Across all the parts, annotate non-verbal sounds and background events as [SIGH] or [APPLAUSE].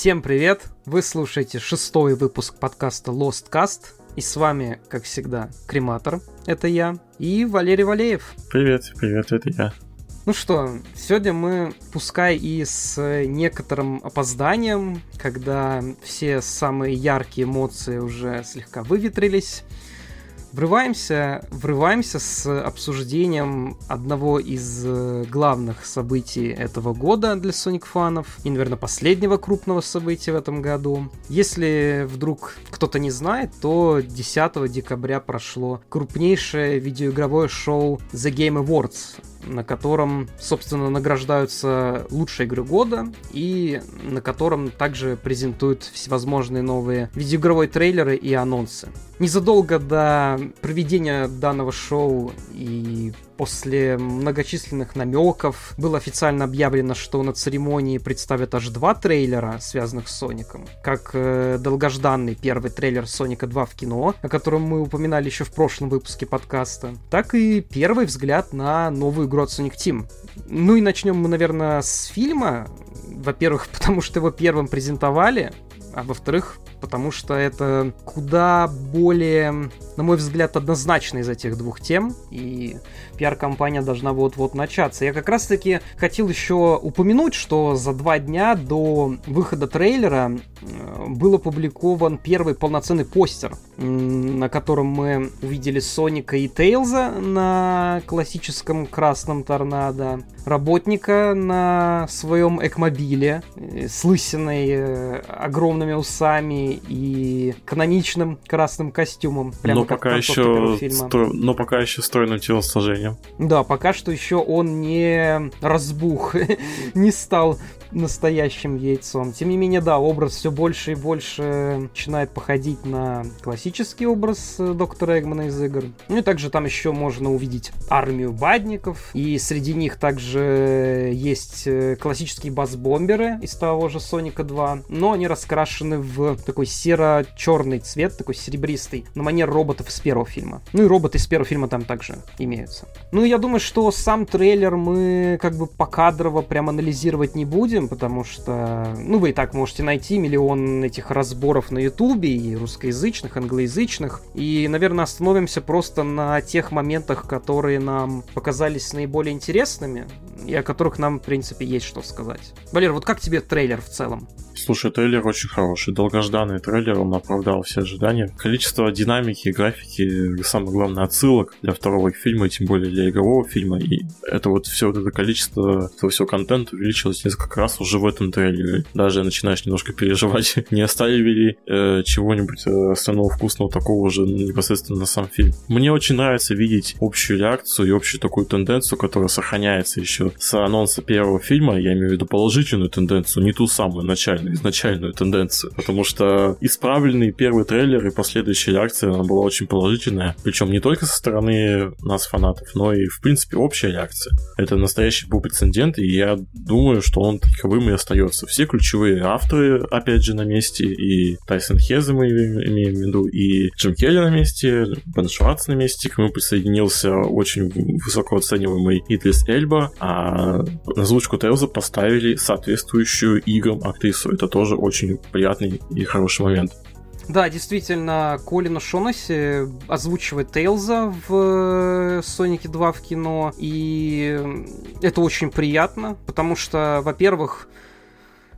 Всем привет! Вы слушаете шестой выпуск подкаста Lost Cast. И с вами, как всегда, Крематор, это я, и Валерий Валеев. Привет, привет, это я. Ну что, сегодня мы, пускай и с некоторым опозданием, когда все самые яркие эмоции уже слегка выветрились, Врываемся, врываемся с обсуждением одного из э, главных событий этого года для Sonic фанов и, наверное, последнего крупного события в этом году. Если вдруг кто-то не знает, то 10 декабря прошло крупнейшее видеоигровое шоу The Game Awards, на котором, собственно, награждаются лучшие игры года и на котором также презентуют всевозможные новые видеоигровые трейлеры и анонсы. Незадолго до проведения данного шоу и после многочисленных намеков было официально объявлено, что на церемонии представят аж два трейлера, связанных с Соником. Как э, долгожданный первый трейлер Соника 2 в кино, о котором мы упоминали еще в прошлом выпуске подкаста, так и первый взгляд на новую игру от Sonic Team. Ну и начнем мы, наверное, с фильма. Во-первых, [LAUGHS] потому что его первым презентовали, а во-вторых, потому что это куда более, на мой взгляд, однозначно из этих двух тем, и пиар-компания должна вот-вот начаться. Я как раз-таки хотел еще упомянуть, что за два дня до выхода трейлера э, был опубликован первый полноценный постер, на котором мы увидели Соника и Тейлза на классическом красном торнадо, работника на своем экмобиле э, с лысиной, э, огромными усами и каноничным красным костюмом. Прямо но пока еще стро... но пока еще стройным телосложением. Да, пока что еще он не разбух, [LAUGHS] не стал настоящим яйцом. Тем не менее, да, образ все больше и больше начинает походить на классический образ э, доктора Эгмана из игр. Ну и также там еще можно увидеть армию бадников, и среди них также есть э, классические бас-бомберы из того же Соника 2, но они раскрашены в такой серо-черный цвет, такой серебристый, на манер роботов из первого фильма. Ну и роботы из первого фильма там также имеются. Ну я думаю, что сам трейлер мы как бы покадрово прям анализировать не будем, потому что, ну, вы и так можете найти миллион этих разборов на Ютубе, и русскоязычных, англоязычных, и, наверное, остановимся просто на тех моментах, которые нам показались наиболее интересными, и о которых нам, в принципе, есть что сказать. Валер, вот как тебе трейлер в целом? Слушай, трейлер очень хороший. Долгожданный трейлер, он оправдал все ожидания. Количество динамики, графики, самое главное, отсылок для второго фильма, тем более для игрового фильма. И это вот все вот это количество этого всего контента увеличилось несколько раз уже в этом трейлере. Даже начинаешь немножко переживать, [LAUGHS] не оставили ли э, чего-нибудь э, остального вкусного такого уже непосредственно на сам фильм. Мне очень нравится видеть общую реакцию и общую такую тенденцию, которая сохраняется еще с анонса первого фильма. Я имею в виду положительную тенденцию, не ту самую начальную изначальную тенденцию, потому что исправленный первый трейлер и последующая реакция, она была очень положительная, причем не только со стороны нас, фанатов, но и, в принципе, общая реакция. Это настоящий был прецедент, и я думаю, что он таковым и остается. Все ключевые авторы, опять же, на месте, и Тайсон Хеза мы имеем в виду, и Джим Келли на месте, Бен Шварц на месте, к нему присоединился очень высоко оцениваемый Идрис Эльба, а на озвучку Тейлза поставили соответствующую играм актрису это тоже очень приятный и хороший момент. Да, действительно, Колина Шонаси озвучивает Тейлза в Сонике 2 в кино, и это очень приятно, потому что, во-первых,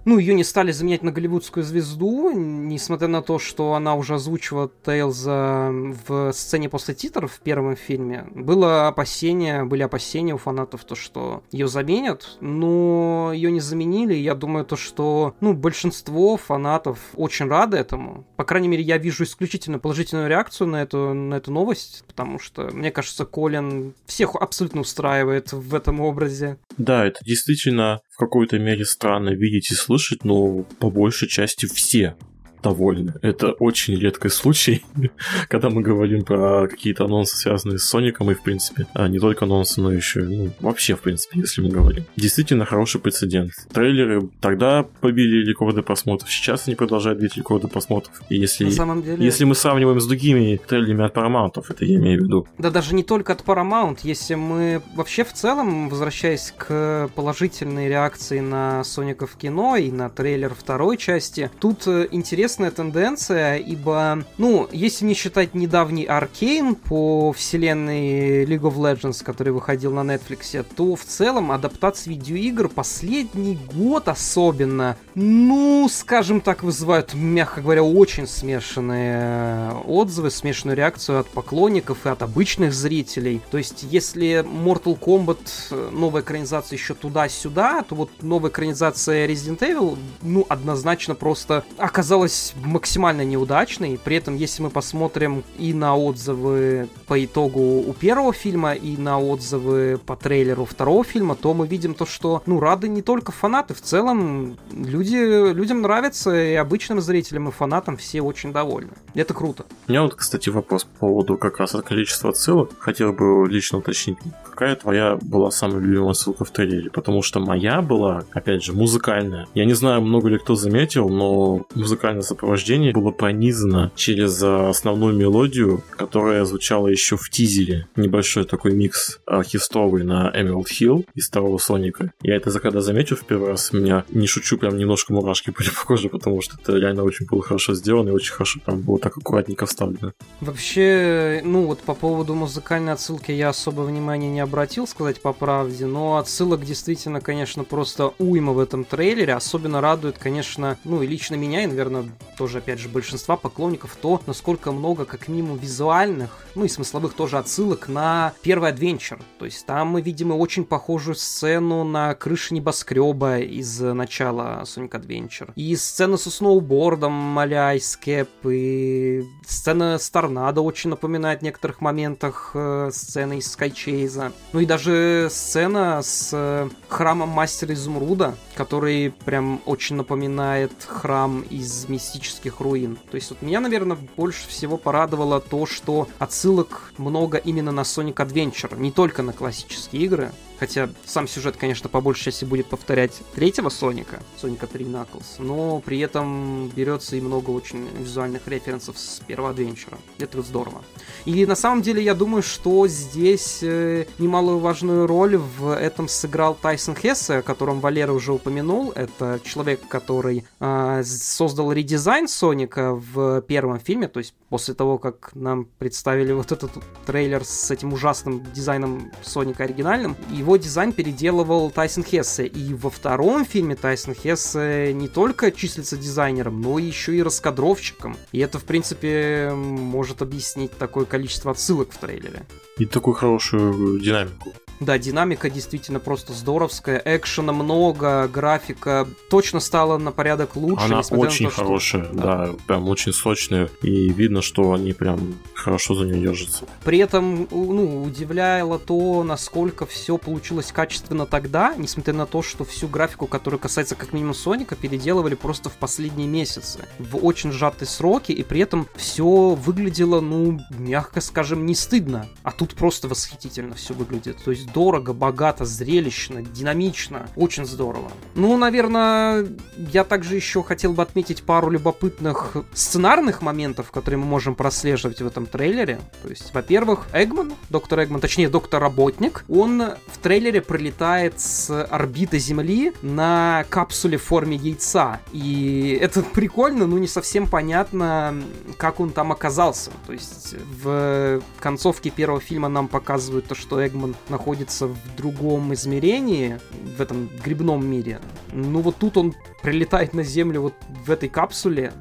ну, ее не стали заменять на голливудскую звезду, несмотря на то, что она уже озвучивала Тейлза в сцене после титров в первом фильме. Было опасение, были опасения у фанатов, то, что ее заменят, но ее не заменили. Я думаю, то, что, ну, большинство фанатов очень рады этому. По крайней мере, я вижу исключительно положительную реакцию на эту, на эту новость, потому что, мне кажется, Колин всех абсолютно устраивает в этом образе. Да, это действительно в какой-то мере странно видеть и слышать, но по большей части все довольны. Это очень редкий случай, [LAUGHS] когда мы говорим про какие-то анонсы, связанные с Соником, и, в принципе, а не только анонсы, но еще, ну, вообще, в принципе, если мы говорим. Действительно хороший прецедент. Трейлеры тогда побили рекорды просмотров, сейчас они продолжают бить рекорды просмотров. И если, На самом деле... если мы сравниваем с другими трейлерами от Paramount, это я имею в виду. Да даже не только от Paramount, если мы вообще в целом, возвращаясь к положительной реакции на Соника в кино и на трейлер второй части, тут э, интересная тенденция, ибо, ну, если не считать недавний Аркейн по вселенной League of Legends, который выходил на Netflix, то в целом адаптации видеоигр последний год особенно, ну, скажем так, вызывают, мягко говоря, очень смешанные э, отзывы, смешанную реакцию от поклонников и от обычных зрителей. То есть, если Mortal Kombat э, новая экранизация еще туда-сюда, то вот новая экранизация Resident Evil, ну, однозначно просто оказалась максимально неудачной. При этом, если мы посмотрим и на отзывы по итогу у первого фильма, и на отзывы по трейлеру второго фильма, то мы видим то, что, ну, рады не только фанаты, в целом люди, людям нравится, и обычным зрителям, и фанатам все очень довольны. Это круто. У меня вот, кстати, вопрос по поводу как раз количества отсылок. Хотел бы лично уточнить, какая твоя была самая любимая ссылка в трейлере? Потому что моя была, опять же, музыкальная. Я не знаю, много ли кто заметил, но музыкальное сопровождение было пронизано через основную мелодию, которая звучала еще в тизере. Небольшой такой микс оркестровый на Emerald Hill из второго Соника. Я это когда заметил в первый раз, меня, не шучу, прям немножко мурашки [LAUGHS] были по коже, потому что это реально очень было хорошо сделано и очень хорошо там было так аккуратненько вставлено. Вообще, ну вот по поводу музыкальной отсылки я особо внимания не обратил, сказать по правде, но отсылок действительно, конечно, просто уйма в этом трейлере. Особенно радует, конечно, ну и лично меня, и, наверное, тоже, опять же, большинства поклонников то, насколько много, как минимум, визуальных, ну и смысловых тоже отсылок на первый адвенчер. То есть там мы видим очень похожую сцену на крыше небоскреба из начала Sonic Adventure. И сцену со сноубордом а-ля и сцена с торнадо очень напоминает в некоторых моментах э, сцены из Скайчейза. Ну и даже сцена с э, храмом Мастера Изумруда, который прям очень напоминает храм из мистических руин. То есть вот меня, наверное, больше всего порадовало то, что отсылок много именно на Sonic Adventure, не только на классические игры. Хотя сам сюжет, конечно, по большей части будет повторять третьего Соника, Соника 3 Knuckles, но при этом берется и много очень визуальных референсов с первого адвенчера. Это здорово. И на самом деле я думаю, что здесь э, немаловажную роль в этом сыграл Тайсон Хессе, о котором Валера уже упомянул. Это человек, который э, создал редизайн Соника в первом фильме, то есть после того, как нам представили вот этот трейлер с этим ужасным дизайном Соника оригинальным, его дизайн переделывал Тайсон Хессе. И во втором фильме Тайсон Хессе не только числится дизайнером, но еще и раскадровщиком. И это, в принципе, может объяснить такое количество отсылок в трейлере. И такую хорошую динамику. Да, динамика действительно просто здоровская, экшена много, графика точно стала на порядок лучше. Она очень на то, хорошая, что... да. да, прям очень сочная, и видно, что они прям хорошо за нее держатся. При этом, ну, удивляло то, насколько все получилось качественно тогда, несмотря на то, что всю графику, которая касается как минимум Соника, переделывали просто в последние месяцы, в очень сжатые сроки, и при этом все выглядело, ну, мягко скажем, не стыдно, а тут просто восхитительно все выглядит. То есть дорого, богато, зрелищно, динамично. Очень здорово. Ну, наверное, я также еще хотел бы отметить пару любопытных сценарных моментов, которые мы можем прослеживать в этом трейлере. То есть, во-первых, Эгман, доктор Эгман, точнее, доктор-работник, он в трейлере пролетает с орбиты Земли на капсуле в форме яйца. И это прикольно, но не совсем понятно, как он там оказался. То есть в концовке первого фильма нам показывают то, что Эгман находится находится в другом измерении, в этом грибном мире. Ну вот тут он прилетает на Землю вот в этой капсуле,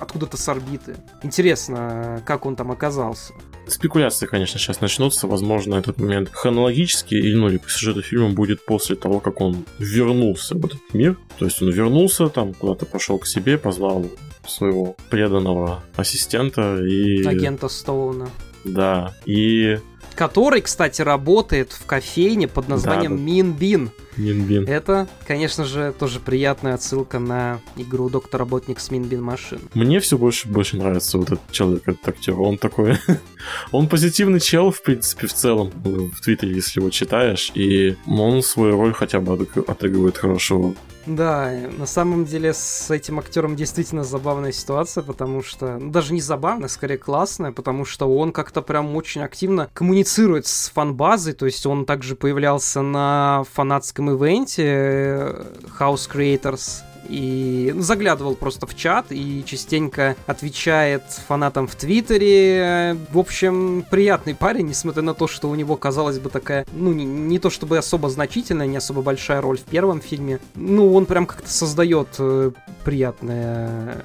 откуда-то с орбиты. Интересно, как он там оказался. Спекуляции, конечно, сейчас начнутся. Возможно, этот момент хронологически или ну, или по сюжету фильма будет после того, как он вернулся в этот мир. То есть он вернулся, там куда-то пошел к себе, позвал своего преданного ассистента и... Агента Стоуна. Да, и который, кстати, работает в кофейне под названием да, Мин Бин. Минбин. Это, конечно же, тоже приятная отсылка на игру Доктор Работник с Минбин машин. Мне все больше и больше нравится вот этот человек, этот актер. Он такой... [LAUGHS] он позитивный чел, в принципе, в целом, в Твиттере, если его читаешь, и он свою роль хотя бы отыгрывает хорошо. Да, на самом деле с этим актером действительно забавная ситуация, потому что, ну, даже не забавная, скорее классная, потому что он как-то прям очень активно коммуницирует с фан-базой, то есть он также появлялся на фанатском ивенте э, House Creators и ну, заглядывал просто в чат и частенько отвечает фанатам в Твиттере. В общем, приятный парень, несмотря на то, что у него, казалось бы, такая, ну, не, не то чтобы особо значительная, не особо большая роль в первом фильме. Ну, он прям как-то создает э, приятное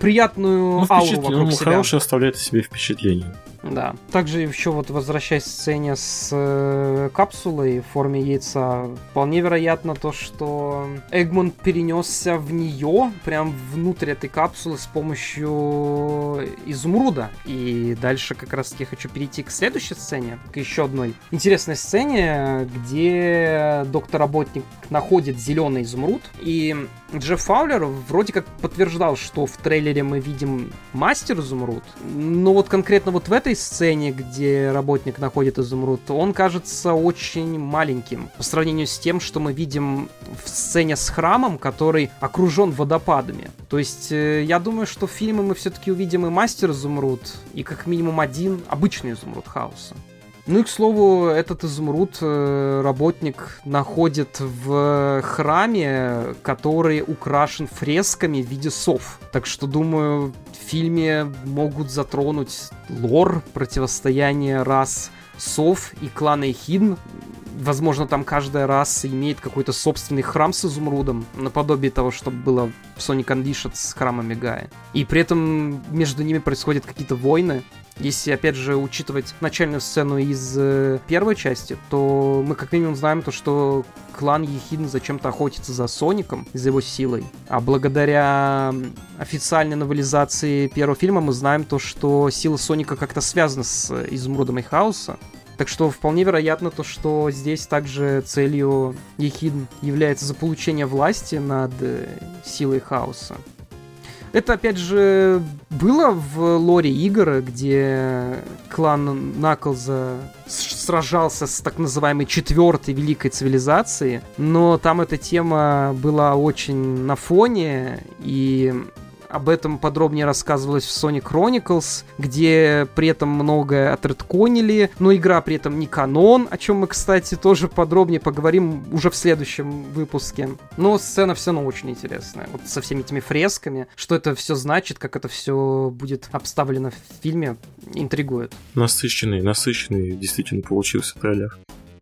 приятную ну, ауру вокруг себя. Хороший оставляет о себе впечатление. Да. Также еще вот возвращаясь к сцене с э, капсулой в форме яйца, вполне вероятно то, что Эгмон перенесся в нее, прям внутрь этой капсулы с помощью изумруда. И дальше как раз таки хочу перейти к следующей сцене, к еще одной интересной сцене, где доктор-работник находит зеленый изумруд, и Джефф Фаулер вроде как подтверждал, что в трейлере мы видим мастер изумруд, но вот конкретно вот в этой сцене, где работник находит изумруд, он кажется очень маленьким по сравнению с тем, что мы видим в сцене с храмом, который окружен водопадами. То есть э, я думаю, что в фильме мы все-таки увидим и мастер изумруд, и как минимум один обычный изумруд хаоса. Ну и, к слову, этот изумруд э, работник находит в храме, который украшен фресками в виде сов. Так что, думаю, в фильме могут затронуть лор, противостояние рас сов и клана Эхидн. Возможно, там каждая раса имеет какой-то собственный храм с изумрудом, наподобие того, что было в Sonic Unleashed с храмами Гая. И при этом между ними происходят какие-то войны. Если, опять же, учитывать начальную сцену из э, первой части, то мы как минимум знаем то, что клан Ехидн зачем-то охотится за Соником, за его силой. А благодаря официальной новелизации первого фильма мы знаем то, что сила Соника как-то связана с Изумрудом и Хаоса. Так что вполне вероятно то, что здесь также целью Ехидн является заполучение власти над э, силой хаоса. Это, опять же, было в лоре игр, где клан Наклза сражался с так называемой четвертой великой цивилизацией, но там эта тема была очень на фоне, и об этом подробнее рассказывалось в Sonic Chronicles, где при этом многое отредконили, но игра при этом не канон, о чем мы, кстати, тоже подробнее поговорим уже в следующем выпуске. Но сцена все равно очень интересная. Вот со всеми этими фресками, что это все значит, как это все будет обставлено в фильме, интригует. Насыщенный, насыщенный действительно получился трейлер.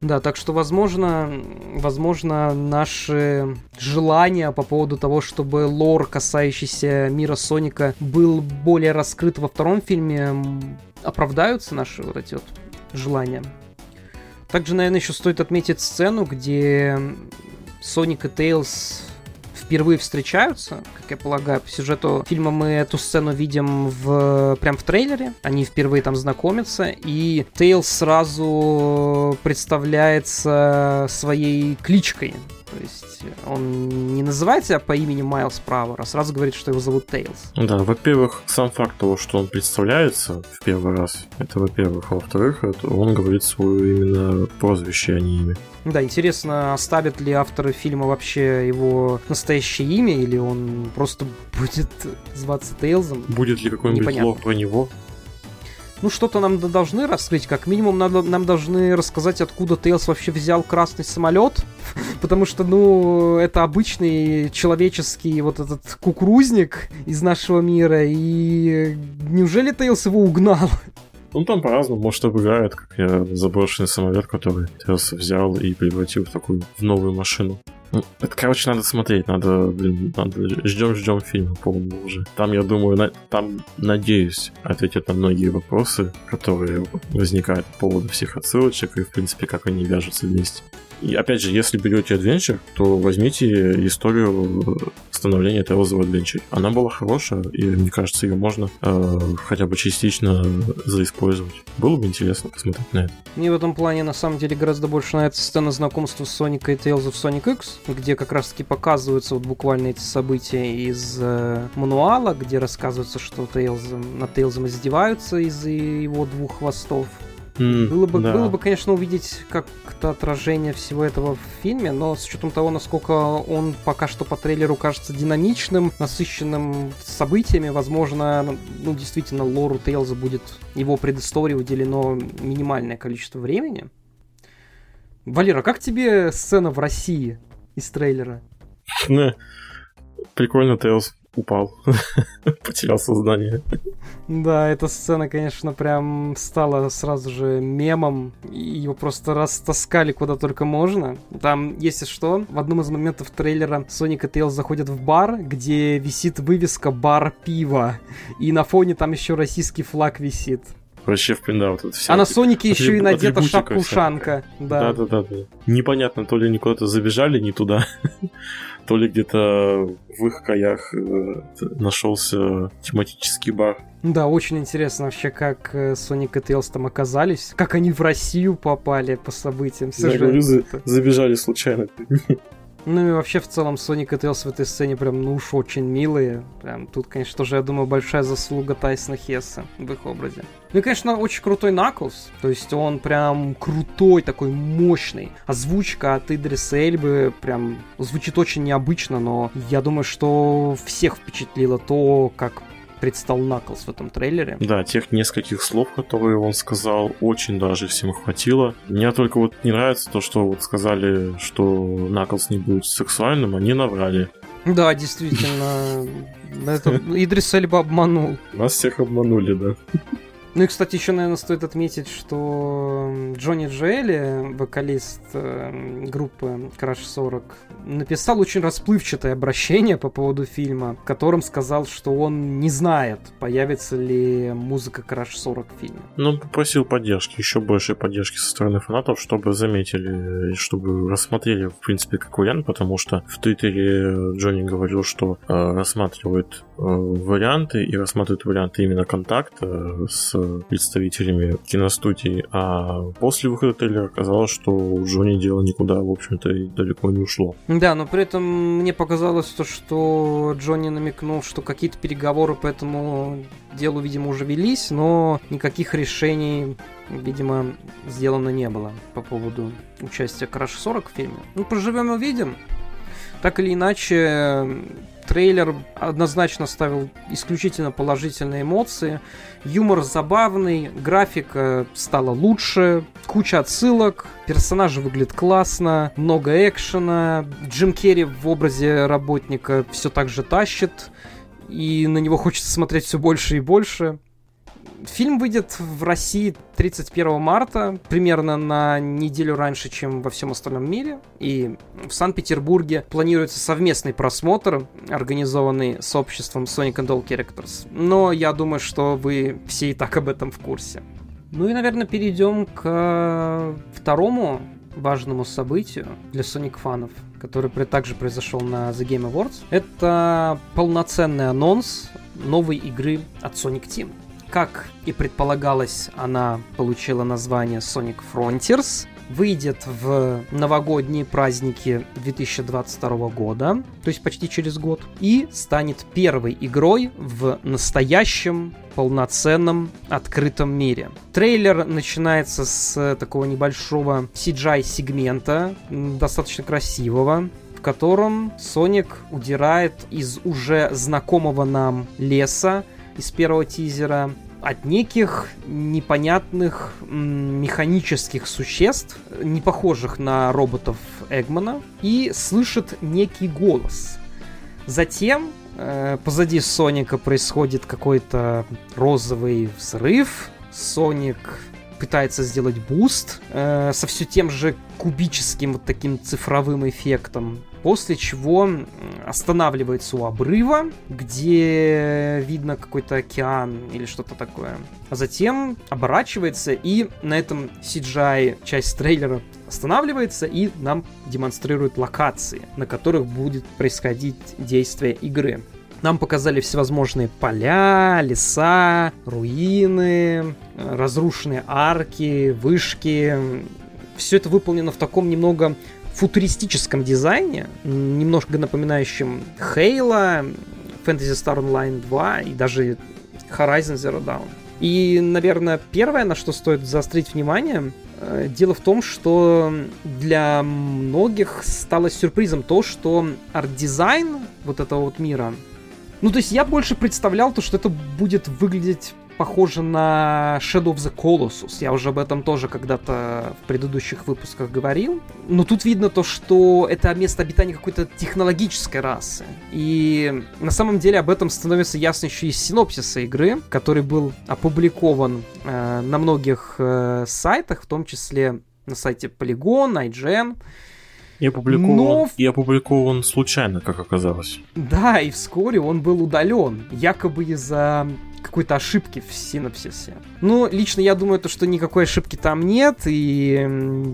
Да, так что, возможно, возможно, наши желания по поводу того, чтобы лор, касающийся мира Соника, был более раскрыт во втором фильме, оправдаются наши вот эти вот желания. Также, наверное, еще стоит отметить сцену, где Соник и Тейлз впервые встречаются, как я полагаю, по сюжету фильма мы эту сцену видим в, прям в трейлере. Они впервые там знакомятся, и Тейлз сразу представляется своей кличкой. То есть он не называет себя по имени Майлз Правер, а сразу говорит, что его зовут Тейлз. Да, во-первых, сам факт того, что он представляется в первый раз, это во-первых. А во-вторых, он говорит свое именно прозвище, а не имя. Да, интересно, оставят ли авторы фильма вообще его настоящее имя, или он просто [LAUGHS] будет зваться Тейлзом? Будет ли какой-нибудь lore про него? Ну, что-то нам должны раскрыть. Как минимум, надо, нам должны рассказать, откуда Тейлс вообще взял красный самолет. [LAUGHS] Потому что, ну, это обычный человеческий вот этот кукурузник из нашего мира. И неужели Тейлс его угнал? Ну, там по-разному, может, обыграют, как я заброшенный самолет, который Тейлс взял и превратил в такую в новую машину. Ну, это, короче, надо смотреть, надо, блин, надо ждем-ждем фильма полного уже. Там, я думаю, на, там, надеюсь, ответят на многие вопросы, которые возникают по поводу всех отсылочек и, в принципе, как они вяжутся вместе. И опять же, если берете Adventure, то возьмите историю становления Tales of Adventure. Она была хорошая, и мне кажется, ее можно э, хотя бы частично заиспользовать. Было бы интересно посмотреть на это. Мне в этом плане на самом деле гораздо больше нравится сцена знакомства с Соникой и Tales of Sonic X, где как раз таки показываются вот буквально эти события из э, мануала, где рассказывается, что Тейлз, над Тейлзом издеваются из-за его двух хвостов. Mm, было, бы, да. было бы, конечно, увидеть как-то отражение всего этого в фильме, но с учетом того, насколько он пока что по трейлеру кажется динамичным, насыщенным событиями, возможно, ну, действительно, лору Тейлза будет его предыстории уделено минимальное количество времени. Валера, как тебе сцена в России из трейлера? [LAUGHS] Прикольно, Тейлз упал, [LAUGHS] потерял сознание. Да, эта сцена, конечно, прям стала сразу же мемом. Его просто растаскали куда только можно. Там, если что, в одном из моментов трейлера Соник и Тейл заходят в бар, где висит вывеска «Бар пива». И на фоне там еще российский флаг висит. Вообще, в принципе, да, вот это все. А на Сонике еще и надета шапка-ушанка. Да. да, да, да. Непонятно, то ли они куда-то забежали не туда, [LAUGHS] то ли где-то в их краях э, нашелся тематический бар. Да, очень интересно вообще, как э, Соник и Тейлс там оказались, как они в Россию попали по событиям сюжета. говорю, забежали случайно. Ну и вообще в целом Соник и Тейлс в этой сцене прям ну уж очень милые. Прям тут, конечно, тоже, я думаю, большая заслуга Тайсона Хесса в их образе. Ну и, конечно, очень крутой Наклз. То есть он прям крутой, такой мощный. Озвучка от Идриса Эльбы прям звучит очень необычно, но я думаю, что всех впечатлило то, как предстал Наклз в этом трейлере. Да, тех нескольких слов, которые он сказал, очень даже всем хватило. Мне только вот не нравится то, что вот сказали, что Наклз не будет сексуальным, они наврали. Да, действительно. [LAUGHS] Это Идрис Эльба обманул. Нас всех обманули, да. Ну и, кстати, еще, наверное, стоит отметить, что Джонни Джоэли, вокалист э, группы Crash 40, написал очень расплывчатое обращение по поводу фильма, в котором сказал, что он не знает, появится ли музыка Crash 40 в фильме. Ну, попросил поддержки, еще большей поддержки со стороны фанатов, чтобы заметили, чтобы рассмотрели, в принципе, как вариант, потому что в Твиттере Джонни говорил, что э, рассматривает э, варианты и рассматривает варианты именно контакта с представителями киностудии, а после выхода трейлера оказалось, что у Джонни дело никуда, в общем-то, и далеко не ушло. Да, но при этом мне показалось то, что Джонни намекнул, что какие-то переговоры по этому делу, видимо, уже велись, но никаких решений, видимо, сделано не было по поводу участия Crash 40 в фильме. Ну, проживем и увидим. Так или иначе, трейлер однозначно ставил исключительно положительные эмоции. Юмор забавный, графика стала лучше, куча отсылок, персонажи выглядят классно, много экшена. Джим Керри в образе работника все так же тащит, и на него хочется смотреть все больше и больше. Фильм выйдет в России 31 марта, примерно на неделю раньше, чем во всем остальном мире. И в Санкт-Петербурге планируется совместный просмотр, организованный с обществом Sonic and All Characters. Но я думаю, что вы все и так об этом в курсе. Ну и, наверное, перейдем к второму важному событию для Sonic фанов, который также произошел на The Game Awards. Это полноценный анонс новой игры от Sonic Team. Как и предполагалось, она получила название Sonic Frontiers, выйдет в новогодние праздники 2022 года, то есть почти через год, и станет первой игрой в настоящем полноценном открытом мире. Трейлер начинается с такого небольшого CGI-сегмента, достаточно красивого, в котором Соник удирает из уже знакомого нам леса, из первого тизера от неких непонятных механических существ, не похожих на роботов Эгмана, и слышит некий голос. Затем э, позади Соника происходит какой-то розовый взрыв. Соник пытается сделать буст э, со все тем же кубическим вот таким цифровым эффектом. После чего останавливается у обрыва, где видно какой-то океан или что-то такое. А затем оборачивается и на этом CGI часть трейлера останавливается и нам демонстрирует локации, на которых будет происходить действие игры. Нам показали всевозможные поля, леса, руины, разрушенные арки, вышки. Все это выполнено в таком немного футуристическом дизайне, немножко напоминающем Halo, Phantasy Star Online 2 и даже Horizon Zero Dawn. И, наверное, первое, на что стоит заострить внимание, э, дело в том, что для многих стало сюрпризом то, что арт-дизайн вот этого вот мира ну, то есть я больше представлял то, что это будет выглядеть похоже на Shadow of the Colossus. Я уже об этом тоже когда-то в предыдущих выпусках говорил. Но тут видно то, что это место обитания какой-то технологической расы. И на самом деле об этом становится ясно еще из синопсиса игры, который был опубликован э, на многих э, сайтах, в том числе на сайте Polygon, IGN. И опубликован, Но... и опубликован случайно, как оказалось. Да, и вскоре он был удален, якобы из-за какой-то ошибки в синапсисе. Ну, лично я думаю, то, что никакой ошибки там нет, и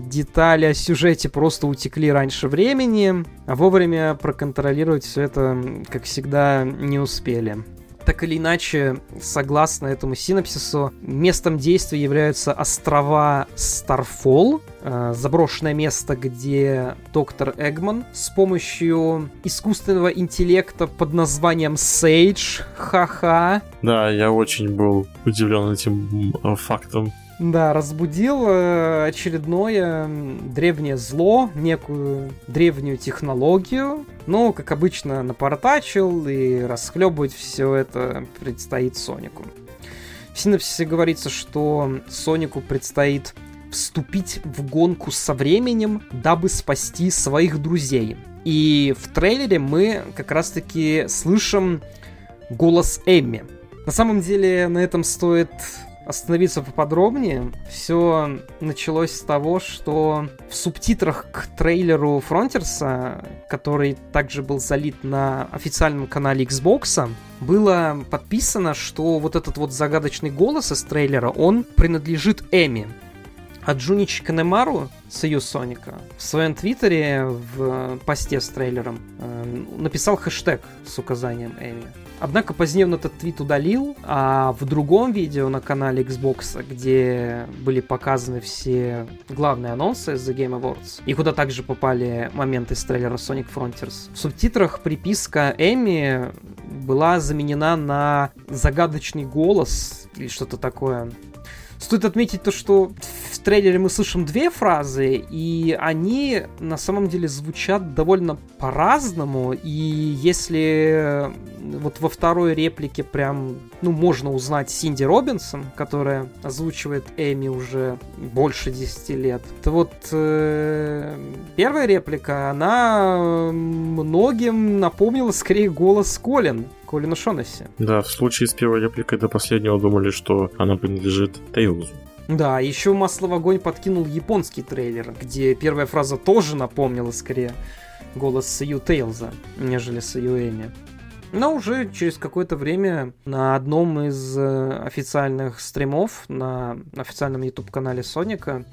детали о сюжете просто утекли раньше времени, а вовремя проконтролировать все это, как всегда, не успели. Так или иначе, согласно этому синапсису, местом действия являются острова Старфол, э, заброшенное место, где доктор Эгман с помощью искусственного интеллекта под названием Сейдж, ха-ха. Да, я очень был удивлен этим фактом. Да, разбудил э, очередное древнее зло, некую древнюю технологию. Но, как обычно, напортачил и расхлебывать все это предстоит Сонику. В синапсисе говорится, что Сонику предстоит вступить в гонку со временем, дабы спасти своих друзей. И в трейлере мы как раз-таки слышим голос Эмми. На самом деле на этом стоит остановиться поподробнее, все началось с того, что в субтитрах к трейлеру Фронтерса, который также был залит на официальном канале Xbox, было подписано, что вот этот вот загадочный голос из трейлера, он принадлежит Эми. А Джунич Канемару, союз Соника, в своем твиттере в посте с трейлером э, написал хэштег с указанием Эми. Однако позднее он этот твит удалил, а в другом видео на канале Xbox, где были показаны все главные анонсы The Game Awards, и куда также попали моменты из трейлера Sonic Frontiers, в субтитрах приписка Эми была заменена на загадочный голос или что-то такое. Стоит отметить то, что в трейлере мы слышим две фразы, и они на самом деле звучат довольно по-разному. И если вот во второй реплике прям, ну, можно узнать Синди Робинсон, которая озвучивает Эми уже больше 10 лет, то вот э, первая реплика, она многим напомнила скорее голос Колин Колину Шонесси. Да, в случае с первой репликой до последнего думали, что она принадлежит Тейлзу. Да, еще масло в огонь подкинул японский трейлер, где первая фраза тоже напомнила скорее голос Сью Тейлза, нежели Сью Эми. Но уже через какое-то время на одном из э, официальных стримов на официальном YouTube-канале Соника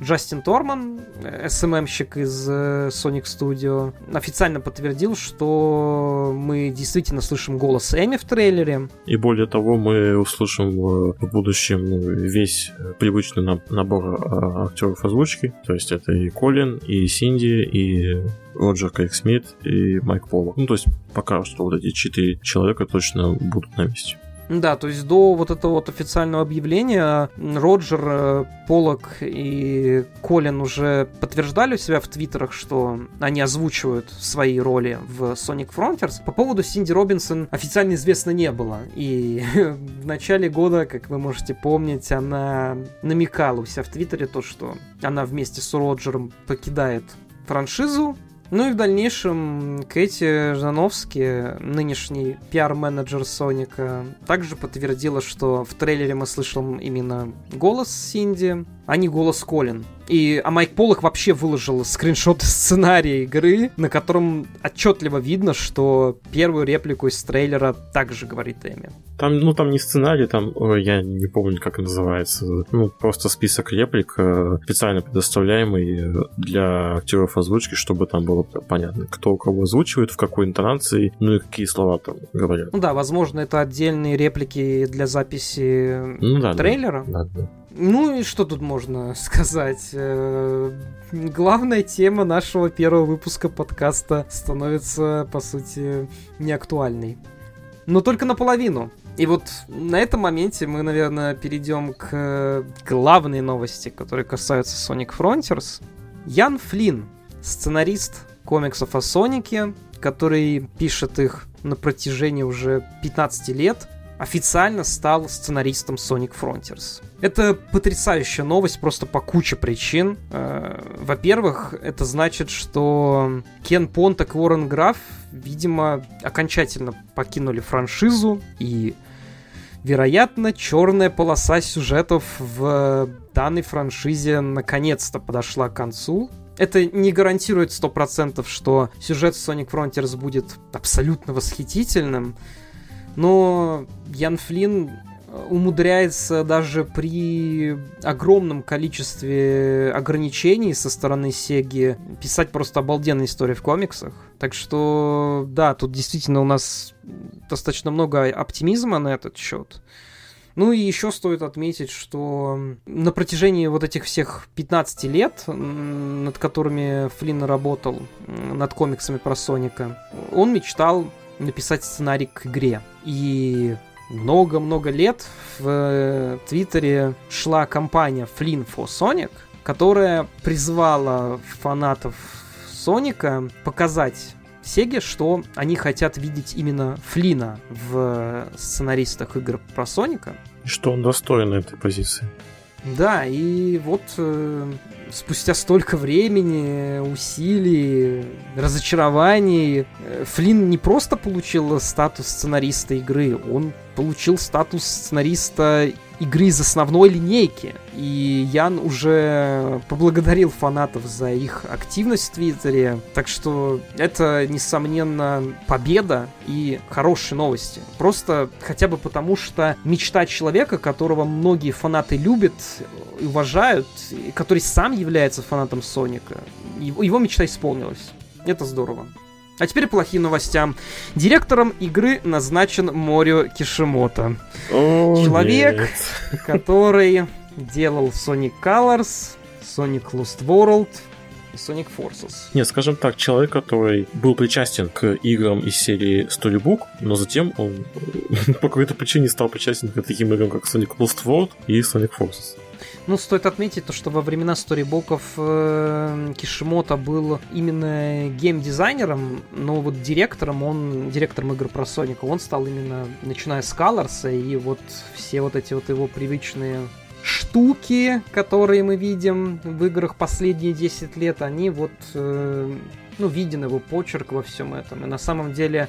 Джастин Торман, SMM-щик из э, Sonic Studio, официально подтвердил, что мы действительно слышим голос Эми в трейлере. И более того, мы услышим в будущем весь привычный набор актеров озвучки. То есть это и Колин, и Синди, и Роджер Кейк Смит и Майк Поллок. Ну, то есть пока что вот эти четыре человека точно будут на месте. Да, то есть до вот этого вот официального объявления Роджер, э, Полок и Колин уже подтверждали у себя в твиттерах, что они озвучивают свои роли в Sonic Frontiers. По поводу Синди Робинсон официально известно не было. И [LAUGHS] в начале года, как вы можете помнить, она намекала у себя в твиттере то, что она вместе с Роджером покидает франшизу, ну и в дальнейшем Кэти Жановски, нынешний пиар-менеджер Соника, также подтвердила, что в трейлере мы слышим именно голос Синди. А не голос Колин. И, а Майк Полок вообще выложил скриншот сценария игры, на котором отчетливо видно, что первую реплику из трейлера также говорит Эми. Там, ну, там не сценарий, там, я не помню, как называется. Ну, просто список реплик, э, специально предоставляемый э, для актеров озвучки, чтобы там было понятно, кто кого озвучивает, в какой интонации, ну и какие слова там говорят. Ну да, возможно, это отдельные реплики для записи ну, да, трейлера. Да, да, да. Ну и что тут можно [LAUGHS] сказать? Э, главная тема нашего первого выпуска подкаста становится, по сути, неактуальной. Но только наполовину. И вот на этом моменте мы, наверное, перейдем к главной новости, которые касаются Sonic Frontiers. Ян Флинн, сценарист комиксов о Сонике, который пишет их на протяжении уже 15 лет, официально стал сценаристом Sonic Frontiers. Это потрясающая новость просто по куче причин. Э, во-первых, это значит, что Кен Понтак и Уоррен Граф, видимо, окончательно покинули франшизу, и, вероятно, черная полоса сюжетов в данной франшизе наконец-то подошла к концу. Это не гарантирует 100%, что сюжет Sonic Frontiers будет абсолютно восхитительным, но Ян Флинн э, умудряется даже при огромном количестве ограничений со стороны Сеги писать просто обалденные истории в комиксах. Так что, да, тут действительно у нас достаточно много оптимизма на этот счет. Ну и еще стоит отметить, что на протяжении вот этих всех 15 лет, над которыми Флинн работал, над комиксами про Соника, он мечтал написать сценарий к игре. И много-много лет в э, Твиттере шла кампания Flynn for Sonic, которая призвала фанатов Соника показать Сеге, что они хотят видеть именно Флина в сценаристах игр про Соника. И что он достоин этой позиции. Да, и вот э, спустя столько времени, усилий, разочарований, э, Флинн не просто получил статус сценариста игры, он получил статус сценариста игры из основной линейки. И Ян уже поблагодарил фанатов за их активность в Твиттере. Так что это, несомненно, победа и хорошие новости. Просто хотя бы потому, что мечта человека, которого многие фанаты любят и уважают, и который сам является фанатом Соника, его, мечта исполнилась. Это здорово. А теперь плохим новостям. Директором игры назначен Морио Кишимото. О, Человек, нет. который делал Sonic Colors, Sonic Lost World и Sonic Forces. Нет, скажем так, человек, который был причастен к играм из серии Storybook, но затем он [LAUGHS] по какой-то причине стал причастен к таким играм, как Sonic Lost World и Sonic Forces. Ну, стоит отметить то, что во времена сторибоков э, Кишимото был именно геймдизайнером, но вот директором, он, директором игр про Соника, он стал именно, начиная с Colors, и вот все вот эти вот его привычные штуки, которые мы видим в играх последние 10 лет, они вот, э, ну, виден его почерк во всем этом. И на самом деле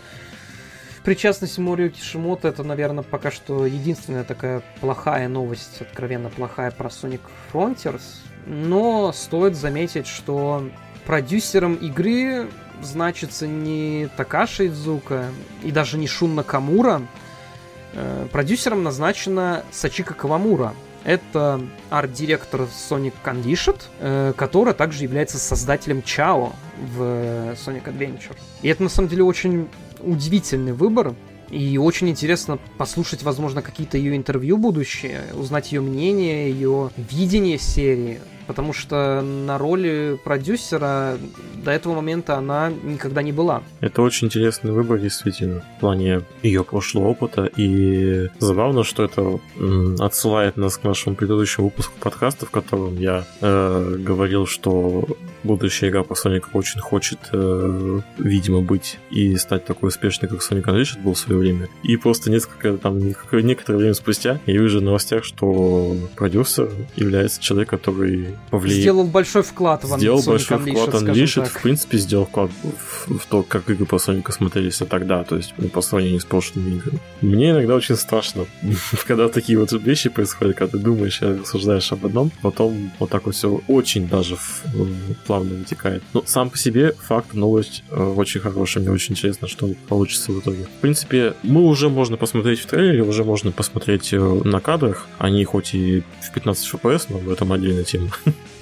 причастность Морио Кишимото это, наверное, пока что единственная такая плохая новость, откровенно плохая про Sonic Frontiers. Но стоит заметить, что продюсером игры значится не Такаши Идзука и даже не Шун Накамура. Э, продюсером назначена Сачика Кавамура. Это арт-директор Sonic Conditioned, э, который также является создателем Чао в Sonic Adventure. И это на самом деле очень удивительный выбор. И очень интересно послушать, возможно, какие-то ее интервью будущие, узнать ее мнение, ее видение серии. Потому что на роли продюсера до этого момента она никогда не была. Это очень интересный выбор, действительно, в плане ее прошлого опыта. И забавно, что это отсылает нас к нашему предыдущему выпуску подкаста, в котором я э, говорил, что будущая игра по Сонику очень хочет, э, видимо, быть и стать такой успешной, как Sonic Unleashed был в свое время. И просто несколько, там, некоторое время спустя я вижу в новостях, что продюсер является человек, который повлиял... Сделал большой вклад в Сделал Sonic большой Unleashed, вклад Unleashed, в принципе, сделал вклад в, в то, как игры по Сонику смотрелись тогда, то есть по сравнению с прошлыми играми. Мне иногда очень страшно, [LAUGHS] когда такие вот вещи происходят, когда ты думаешь и рассуждаешь об одном, потом вот так вот все очень даже плавно вытекает. Но сам по себе факт, новость э, очень хорошая, мне очень интересно, что получится в итоге. В принципе, мы уже можно посмотреть в трейлере, уже можно посмотреть э, на кадрах, они хоть и в 15 FPS, но в этом отдельная тема.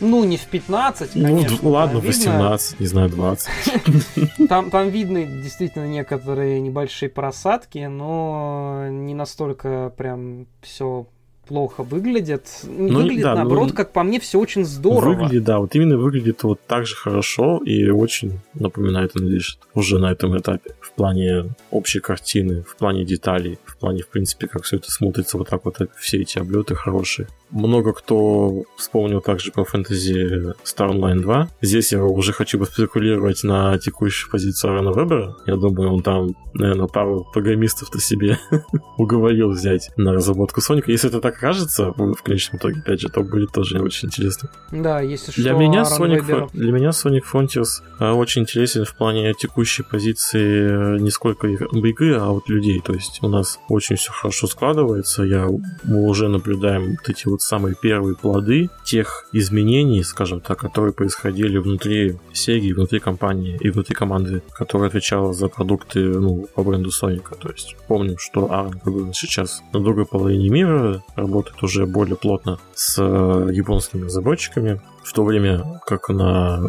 Ну, не в 15, ну, конечно. Ну, ладно, 18, не знаю, 20. [LAUGHS] Там, там видны действительно некоторые небольшие просадки, но не настолько прям все плохо выглядит. Ну, выглядит, да, наоборот, ну, как по мне, все очень здорово. Выглядит, да, вот именно выглядит вот так же хорошо и очень напоминает Unleashed уже на этом этапе. В плане общей картины, в плане деталей, в плане, в принципе, как все это смотрится вот так вот, все эти облеты хорошие. Много кто вспомнил также про фэнтези Star Online 2. Здесь я уже хочу поспекулировать на текущую позицию Арана Вебера. Я думаю, он там, наверное, пару программистов-то себе [LAUGHS] уговорил взять на разработку Соника. Если это так кажется, в конечном итоге, опять же, то будет тоже очень интересно. Да, если что, для меня Sonic, для меня Sonic Frontiers очень интересен в плане текущей позиции э, не сколько игры, а вот людей. То есть у нас очень все хорошо складывается. Я, мы уже наблюдаем вот эти вот вот самые первые плоды тех изменений, скажем так, которые происходили внутри серии, внутри компании и внутри команды, которая отвечала за продукты ну, по бренду Соника. То есть помним, что Арн как бы, сейчас на другой половине мира работает уже более плотно с э, японскими разработчиками, в то время как на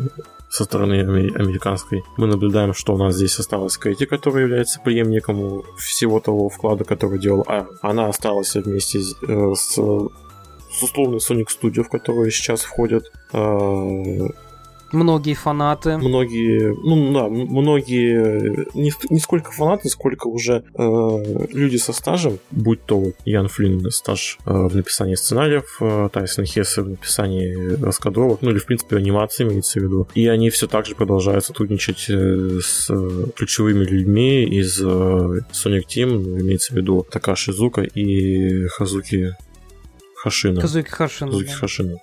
со стороны американской. Мы наблюдаем, что у нас здесь осталась Кэти, которая является преемником всего того вклада, который делал Ар. Она осталась вместе с, условной Sonic Studio, в которую сейчас входят э, Многие фанаты. Многие, ну да, многие, не, не сколько фанаты, сколько уже э, люди со стажем, будь то вот Ян Флинн стаж э, в написании сценариев, э, Тайсон Хессе в написании раскадровок, ну или в принципе анимации имеется в виду. И они все так же продолжают сотрудничать э, с э, ключевыми людьми из э, Sonic Team, имеется в виду Такаши Зука и Хазуки Хашина. Казуки Хашина. Казуки да. Хашина.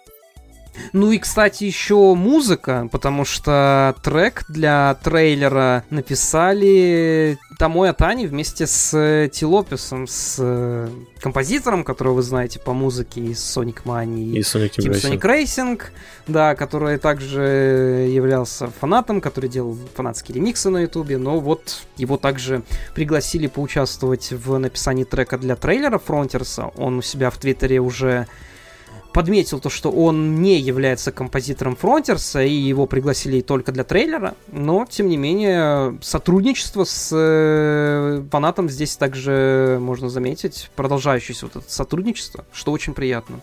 Ну и, кстати, еще музыка, потому что трек для трейлера написали Тамоя Тани вместе с Тилописом, с э, композитором, которого вы знаете по музыке из Sonic Mania и Sonic, Team Sonic Racing, да, который также являлся фанатом, который делал фанатские ремиксы на ютубе, но вот его также пригласили поучаствовать в написании трека для трейлера Фронтерса. Он у себя в Твиттере уже подметил то, что он не является композитором Фронтерса, и его пригласили только для трейлера, но, тем не менее, сотрудничество с э, фанатом здесь также можно заметить, продолжающееся вот это сотрудничество, что очень приятно.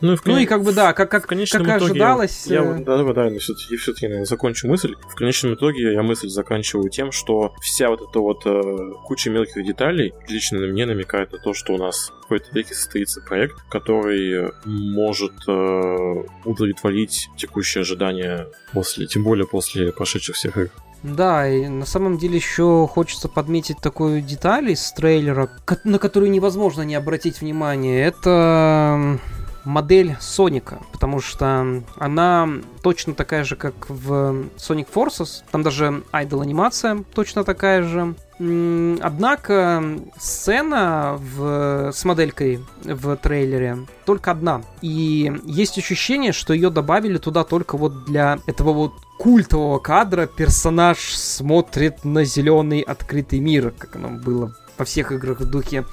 Ну и, в кон... ну и как бы да, как, как, как итоге ожидалось. Я, я, э, да, да, да, все-таки, все-таки наверное, закончу мысль. В конечном итоге я мысль заканчиваю тем, что вся вот эта вот э, куча мелких деталей лично мне намекает на то, что у нас в какой-то веке состоится проект, который может э, удовлетворить текущие ожидания после, тем более после прошедших всех игр. Да, и на самом деле еще хочется подметить такую деталь из трейлера, на которую невозможно не обратить внимание. Это модель Соника, потому что она точно такая же, как в Sonic Forces. Там даже айдол анимация точно такая же. Однако сцена в, с моделькой в трейлере только одна. И есть ощущение, что ее добавили туда только вот для этого вот культового кадра персонаж смотрит на зеленый открытый мир, как оно было во всех играх в духе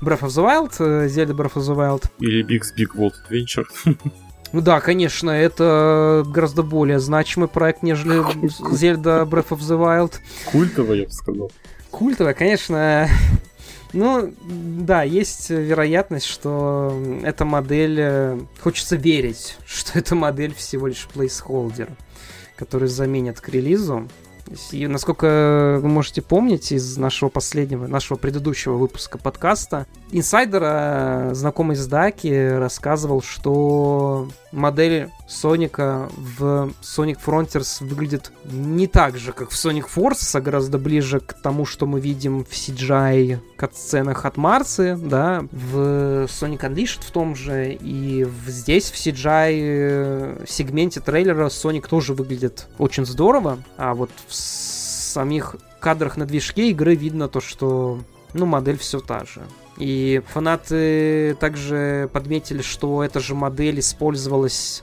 Breath of the Wild, Zelda Breath of the Wild. Или Big's Big World Adventure. [LAUGHS] Ну да, конечно, это гораздо более значимый проект, нежели Zelda Breath of the Wild. Культовый, я бы сказал. Культовая, конечно. Ну, да, есть вероятность, что эта модель... Э, хочется верить, [LAUGHS] что эта модель всего лишь плейсхолдер, который заменят к релизу. И, насколько вы можете помнить из нашего последнего, нашего предыдущего выпуска подкаста, инсайдер, знакомый с Даки, рассказывал, что модель Соника в Sonic Frontiers выглядит не так же, как в Sonic Force, а гораздо ближе к тому, что мы видим в CGI кат-сценах от Марсы, да, в Sonic Unleashed в том же, и здесь в CGI э, сегменте трейлера Sonic тоже выглядит очень здорово, а вот в самих кадрах на движке игры видно то, что ну, модель все та же. И фанаты также подметили, что эта же модель использовалась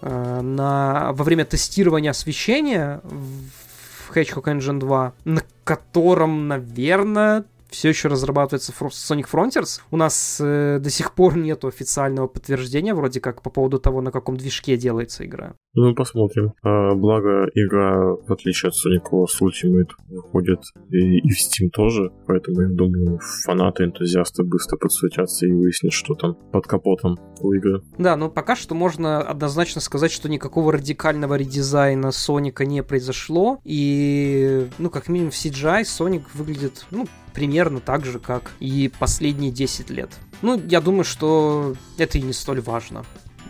э, на, во время тестирования освещения в Hedgehog Engine 2, на котором, наверное, все еще разрабатывается Sonic Frontiers. У нас э, до сих пор нет официального подтверждения, вроде как, по поводу того, на каком движке делается игра. Ну, посмотрим. А, благо, игра, в отличие от Sonic Wars Ultimate, выходит и, и в Steam тоже, поэтому, я думаю, фанаты, энтузиасты быстро подсуетятся и выяснят, что там под капотом у игры. Да, но пока что можно однозначно сказать, что никакого радикального редизайна Соника не произошло, и, ну, как минимум в CGI Sonic выглядит, ну, примерно так же, как и последние 10 лет. Ну, я думаю, что это и не столь важно.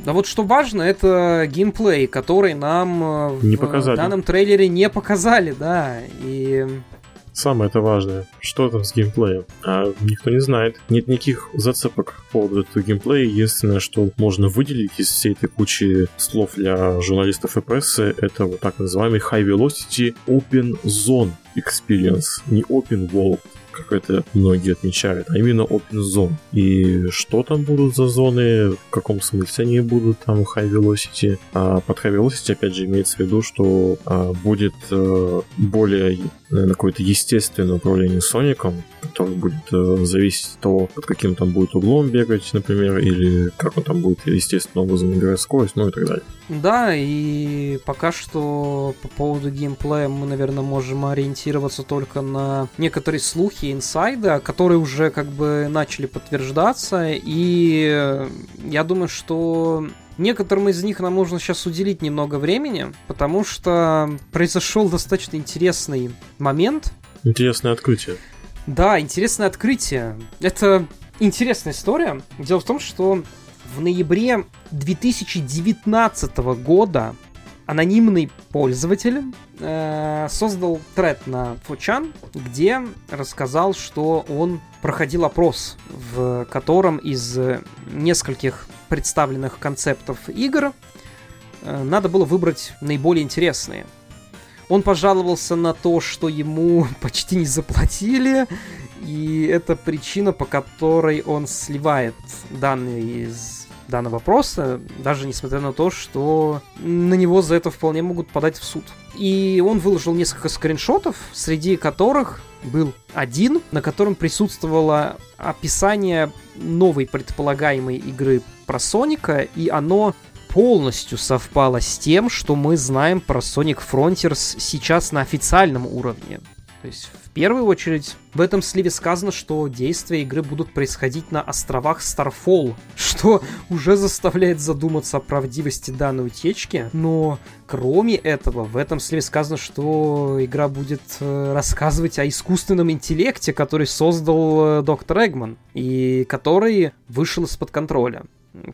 Да вот что важно, это геймплей, который нам э, не в показали. данном трейлере не показали, да. И Самое это важное, что там с геймплеем? А никто не знает. Нет никаких зацепок по поводу этого геймплея. Единственное, что можно выделить из всей этой кучи слов для журналистов и прессы, это вот так называемый High Velocity Open Zone Experience. Не Open World как это многие отмечают, а именно Open Zone. И что там будут за зоны, в каком смысле они будут там High Velocity. А под High Velocity, опять же, имеется в виду, что а, будет а, более наверное, какое-то естественное управление Соником, которое будет э, зависеть от того, под каким там будет углом бегать, например, или как он там будет естественным образом играть скорость, ну и так далее. Да, и пока что по поводу геймплея мы, наверное, можем ориентироваться только на некоторые слухи инсайда, которые уже как бы начали подтверждаться, и я думаю, что Некоторым из них нам нужно сейчас уделить немного времени, потому что произошел достаточно интересный момент. Интересное открытие. Да, интересное открытие. Это интересная история. Дело в том, что в ноябре 2019 года анонимный пользователь э, создал тред на Фучан, где рассказал, что он проходил опрос, в котором из нескольких представленных концептов игр э, надо было выбрать наиболее интересные. Он пожаловался на то, что ему [LAUGHS] почти не заплатили, и это причина, по которой он сливает данные из данного вопроса, даже несмотря на то, что на него за это вполне могут подать в суд. И он выложил несколько скриншотов, среди которых был один, на котором присутствовало описание новой предполагаемой игры про Соника, и оно полностью совпало с тем, что мы знаем про Sonic Frontiers сейчас на официальном уровне. То есть, в первую очередь, в этом сливе сказано, что действия игры будут происходить на островах Starfall, [LAUGHS] что уже заставляет задуматься о правдивости данной утечки. Но, кроме этого, в этом сливе сказано, что игра будет э, рассказывать о искусственном интеллекте, который создал э, доктор Эгман, и который вышел из-под контроля.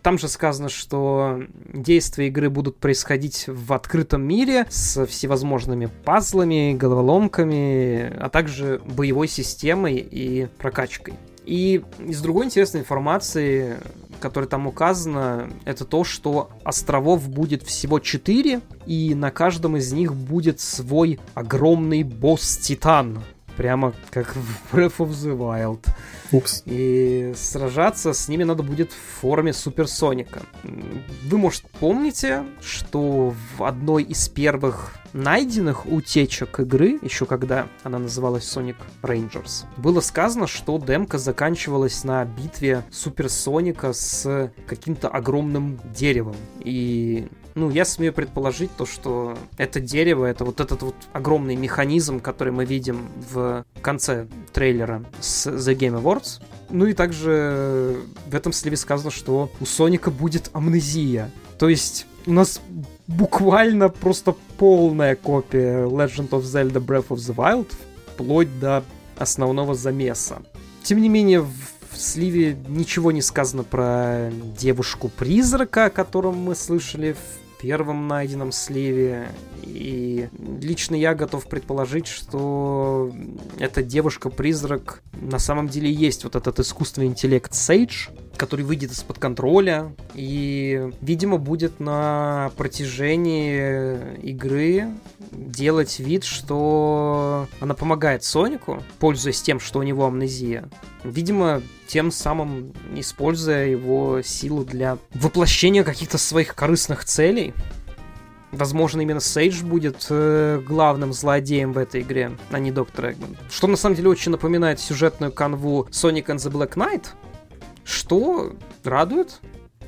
Там же сказано, что действия игры будут происходить в открытом мире с всевозможными пазлами, головоломками, а также боевой системой и прокачкой. И из другой интересной информации, которая там указана, это то, что островов будет всего 4, и на каждом из них будет свой огромный босс-титан. Прямо как в Breath of the Wild. Упс. И сражаться с ними надо будет в форме Суперсоника. Вы, может, помните, что в одной из первых найденных утечек игры, еще когда она называлась Sonic Rangers, было сказано, что демка заканчивалась на битве Суперсоника с каким-то огромным деревом. И ну, я смею предположить то, что это дерево, это вот этот вот огромный механизм, который мы видим в конце трейлера с The Game Awards. Ну и также в этом сливе сказано, что у Соника будет амнезия. То есть у нас буквально просто полная копия Legend of Zelda Breath of the Wild, вплоть до основного замеса. Тем не менее, в сливе ничего не сказано про девушку-призрака, о котором мы слышали в первом найденном сливе. И лично я готов предположить, что эта девушка-призрак на самом деле есть вот этот искусственный интеллект Сейдж, который выйдет из-под контроля и, видимо, будет на протяжении игры делать вид, что она помогает Сонику, пользуясь тем, что у него амнезия. Видимо, тем самым используя его силу для воплощения каких-то своих корыстных целей. Возможно, именно Сейдж будет э, главным злодеем в этой игре, а не Доктор Эгман. Что на самом деле очень напоминает сюжетную канву Sonic and the Black Knight, что радует.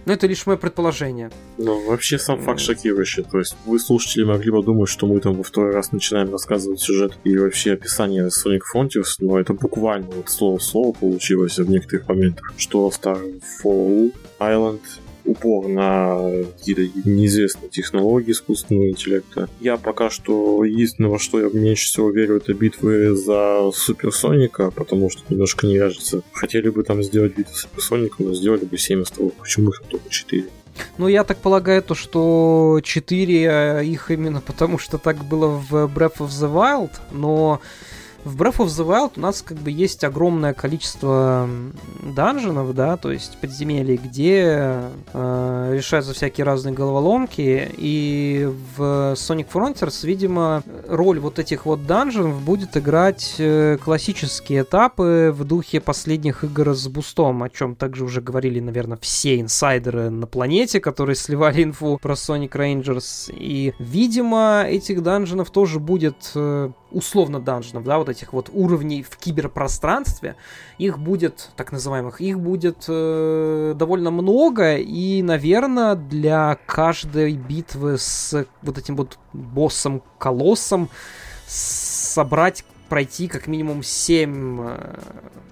Но это лишь мое предположение. Ну, вообще сам факт шокирующий. То есть вы, слушатели, могли бы думать, что мы там во второй раз начинаем рассказывать сюжет и вообще описание Sonic Frontiers, но это буквально вот слово в слово получилось в некоторых моментах. Что Starfall Island упор на какие-то неизвестные технологии искусственного интеллекта. Я пока что единственное, во что я меньше всего верю, это битвы за Суперсоника, потому что немножко не вяжется. Хотели бы там сделать битву Суперсоника, но сделали бы 7 островов. Почему их только 4? Ну, я так полагаю, то, что 4 э, их именно потому, что так было в Breath of the Wild, но в Breath of the Wild у нас как бы есть огромное количество данженов, да, то есть подземелий, где э, решаются всякие разные головоломки, и в Sonic Frontiers, видимо, роль вот этих вот данженов будет играть э, классические этапы в духе последних игр с бустом, о чем также уже говорили, наверное, все инсайдеры на планете, которые сливали инфу про Sonic Rangers, и, видимо, этих данженов тоже будет э, условно данженов, да, вот этих вот уровней в киберпространстве, их будет, так называемых, их будет э, довольно много, и, наверное, для каждой битвы с вот этим вот боссом-колоссом собрать пройти как минимум 7 э,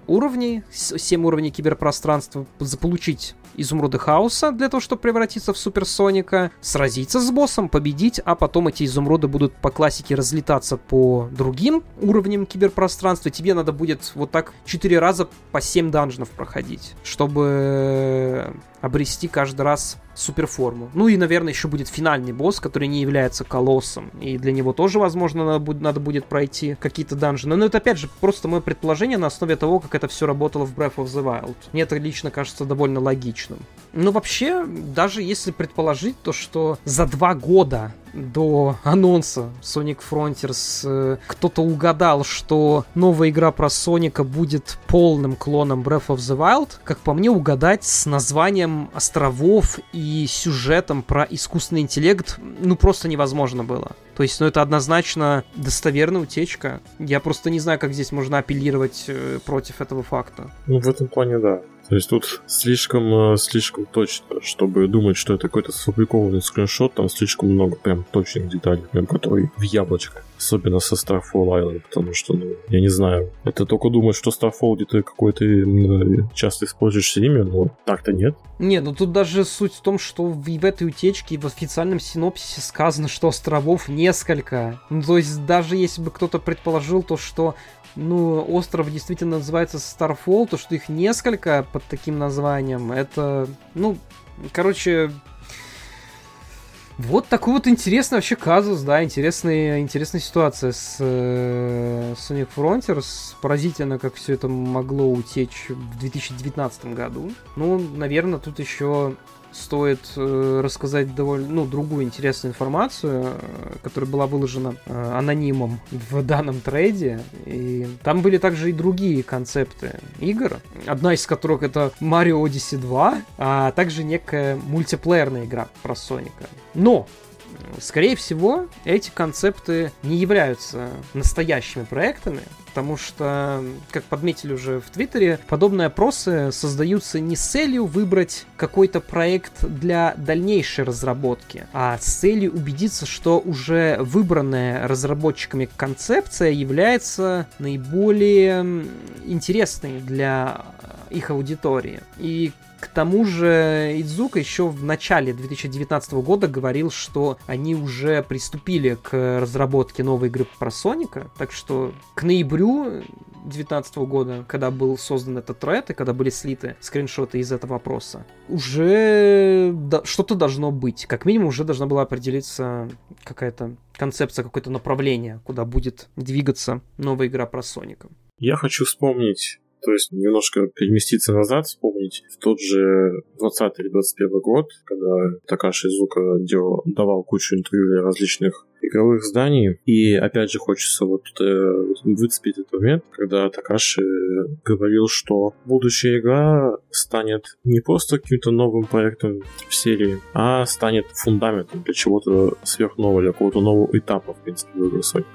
уровней, 7 уровней киберпространства, заполучить изумруды хаоса для того, чтобы превратиться в суперсоника, сразиться с боссом, победить, а потом эти изумруды будут по классике разлетаться по другим уровням киберпространства. Тебе надо будет вот так 4 раза по 7 данженов проходить, чтобы обрести каждый раз суперформу. Ну и, наверное, еще будет финальный босс, который не является колоссом. И для него тоже, возможно, надо будет, надо будет пройти какие-то данжины. Но это, опять же, просто мое предположение на основе того, как это все работало в Breath of the Wild. Мне это лично кажется довольно логичным. Но вообще, даже если предположить то, что за два года до анонса Sonic Frontiers э, кто-то угадал, что новая игра про Соника будет полным клоном Breath of the Wild, как по мне, угадать с названием островов и сюжетом про искусственный интеллект ну просто невозможно было. То есть, ну это однозначно достоверная утечка. Я просто не знаю, как здесь можно апеллировать э, против этого факта. Ну, в этом плане, да. То есть тут слишком, э, слишком точно, чтобы думать, что это какой-то сфабрикованный скриншот, там слишком много прям точных деталей, прям которые в яблочко. Особенно со Starfall Island, потому что, ну, я не знаю, это только думать, что Starfall где-то какой-то часто используешь имя, но так-то нет. Не, ну тут даже суть в том, что в, в этой утечке в официальном синопсисе сказано, что островов несколько. Ну, то есть даже если бы кто-то предположил то, что ну, остров действительно называется Starfall, то, что их несколько под таким названием, это, ну, короче, вот такой вот интересный вообще казус, да, интересная, интересная ситуация с э, Sonic Frontiers. Поразительно, как все это могло утечь в 2019 году. Ну, наверное, тут еще стоит э, рассказать довольно, ну, другую интересную информацию, э, которая была выложена э, анонимом в данном трейде. И там были также и другие концепты игр. Одна из которых это Mario Odyssey 2, а также некая мультиплеерная игра про Соника. Но Скорее всего, эти концепты не являются настоящими проектами, потому что, как подметили уже в Твиттере, подобные опросы создаются не с целью выбрать какой-то проект для дальнейшей разработки, а с целью убедиться, что уже выбранная разработчиками концепция является наиболее интересной для их аудитории. И к тому же Идзука еще в начале 2019 года говорил, что они уже приступили к разработке новой игры про Соника, так что к ноябрю 2019 года, когда был создан этот тред и когда были слиты скриншоты из этого вопроса, уже что-то должно быть. Как минимум уже должна была определиться какая-то концепция, какое-то направление, куда будет двигаться новая игра про Соника. Я хочу вспомнить то есть немножко переместиться назад, вспомнить в тот же 20 или 21 год, когда Такаши Зука делал, давал кучу интервью для различных игровых зданий. И опять же хочется вот э, выцепить этот момент, когда Такаши говорил, что будущая игра станет не просто каким-то новым проектом в серии, а станет фундаментом для чего-то сверхнового, для какого-то нового этапа, в принципе, в игре Sonic.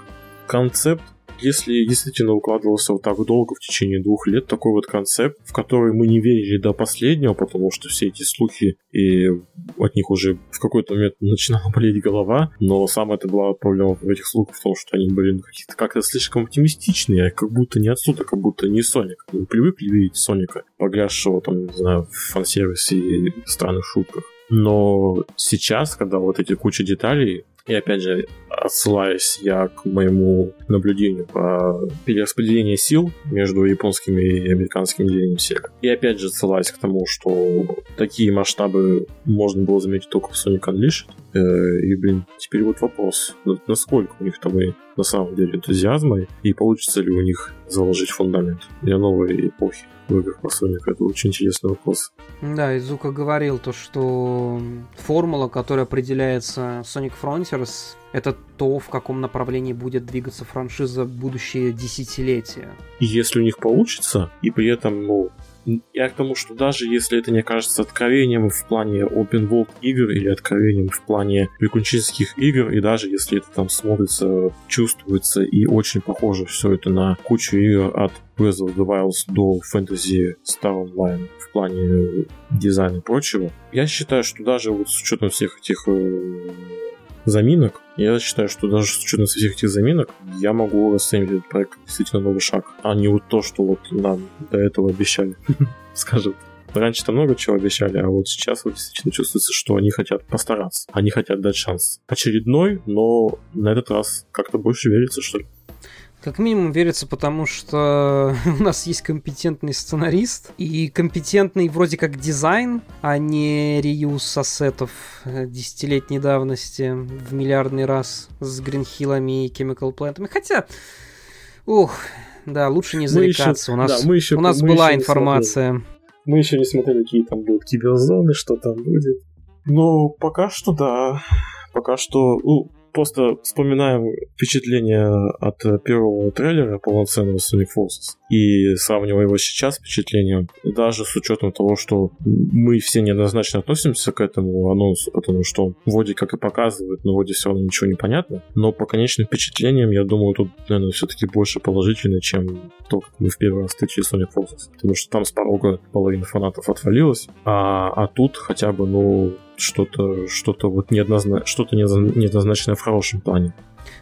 Концепт если действительно укладывался вот так долго, в течение двух лет, такой вот концепт, в который мы не верили до последнего, потому что все эти слухи, и от них уже в какой-то момент [LAUGHS] начинала болеть голова, но самая это была проблема в этих слухах в том, что они были ну, какие-то как-то слишком оптимистичные, как будто не отсюда, как будто не Соник. Мы привыкли видеть Соника, погрязшего там, не знаю, в фан-сервисе и странных шутках. Но сейчас, когда вот эти куча деталей, и опять же, отсылаясь я к моему наблюдению по перераспределению сил между японскими и американскими делением севера. И опять же, отсылаясь к тому, что такие масштабы можно было заметить только в Sonic Unleashed. Э, и, блин, теперь вот вопрос, насколько у них там и на самом деле энтузиазма, и получится ли у них заложить фундамент для новой эпохи по Sonic. Это очень интересный вопрос. Да, Изука говорил то, что формула, которая определяется Sonic Frontiers, это то, в каком направлении будет двигаться франшиза в будущее десятилетия. И если у них получится, и при этом, ну, я к тому, что даже если это не кажется откровением в плане open world игр или откровением в плане приключенческих игр, и даже если это там смотрится, чувствуется и очень похоже все это на кучу игр от Breath of the Wild до Fantasy Star Online в плане дизайна и прочего, я считаю, что даже вот с учетом всех этих э, заминок, я считаю, что даже с учетом всех этих заминок, я могу расценивать этот проект действительно новый шаг, а не вот то, что вот нам до этого обещали, [LAUGHS] скажем. Раньше-то много чего обещали, а вот сейчас вот действительно чувствуется, что они хотят постараться. Они хотят дать шанс. Очередной, но на этот раз как-то больше верится, что ли. Как минимум верится, потому что [LAUGHS] у нас есть компетентный сценарист и компетентный вроде как дизайн, а не реюз ассетов э, десятилетней давности в миллиардный раз с Гринхиллами и Chemical Plantами. Хотя, ух, да, лучше не зарекаться. Мы еще, у нас, да, мы еще, у нас мы была информация. Мы еще не смотрели, какие там будут киберзоны, что там будет. Но пока что да. Пока что, ну, просто вспоминаем впечатление от первого трейлера полноценного Sonic Forces и сравнивая его сейчас с впечатлением, даже с учетом того, что мы все неоднозначно относимся к этому анонсу, потому что вроде как и показывает, но вроде все равно ничего не понятно. Но по конечным впечатлениям, я думаю, тут, наверное, все-таки больше положительно, чем то, как мы в первый раз встречали Sonic Forces. Потому что там с порога половина фанатов отвалилась, а, а тут хотя бы, ну, что-то что-то вот неоднозначно, что-то неоднозначное в хорошем плане.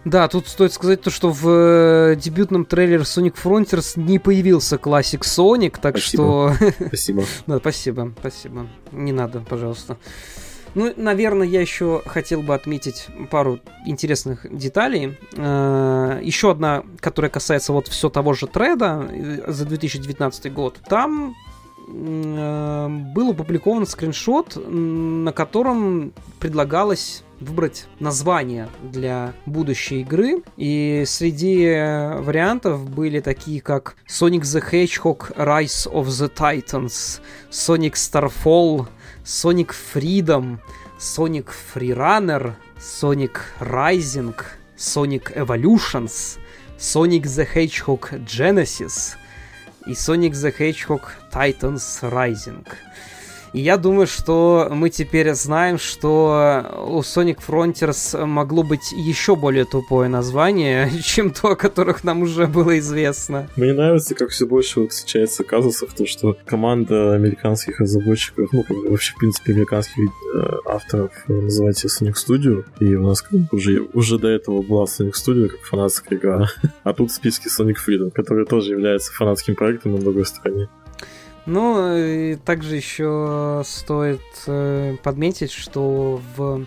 Да, тут стоит сказать то, что в э, дебютном трейлере Sonic Frontiers не появился классик Sonic, так спасибо. что... [LAUGHS] Спасибо. да, спасибо, спасибо. Не надо, пожалуйста. Ну, наверное, я еще хотел бы отметить пару интересных деталей. Э, еще одна, которая касается вот все того же треда э, за 2019 год. Там был опубликован скриншот, на котором предлагалось выбрать название для будущей игры. И среди вариантов были такие, как Sonic the Hedgehog Rise of the Titans, Sonic Starfall, Sonic Freedom, Sonic Freerunner, Sonic Rising, Sonic Evolutions, Sonic the Hedgehog Genesis — и Sonic the Hedgehog Titans Rising. И я думаю, что мы теперь знаем, что у Sonic Frontiers могло быть еще более тупое название, [LAUGHS] чем то, о которых нам уже было известно. Мне нравится, как все больше вот встречается казусов, то, что команда американских разработчиков, ну, вообще, в принципе, американских э, авторов называется Sonic Studio, и у нас уже, уже до этого была Sonic Studio как фанатская игра, [LAUGHS] а тут в списке Sonic Freedom, который тоже является фанатским проектом на другой стороне. Ну, и также еще стоит э, подметить, что в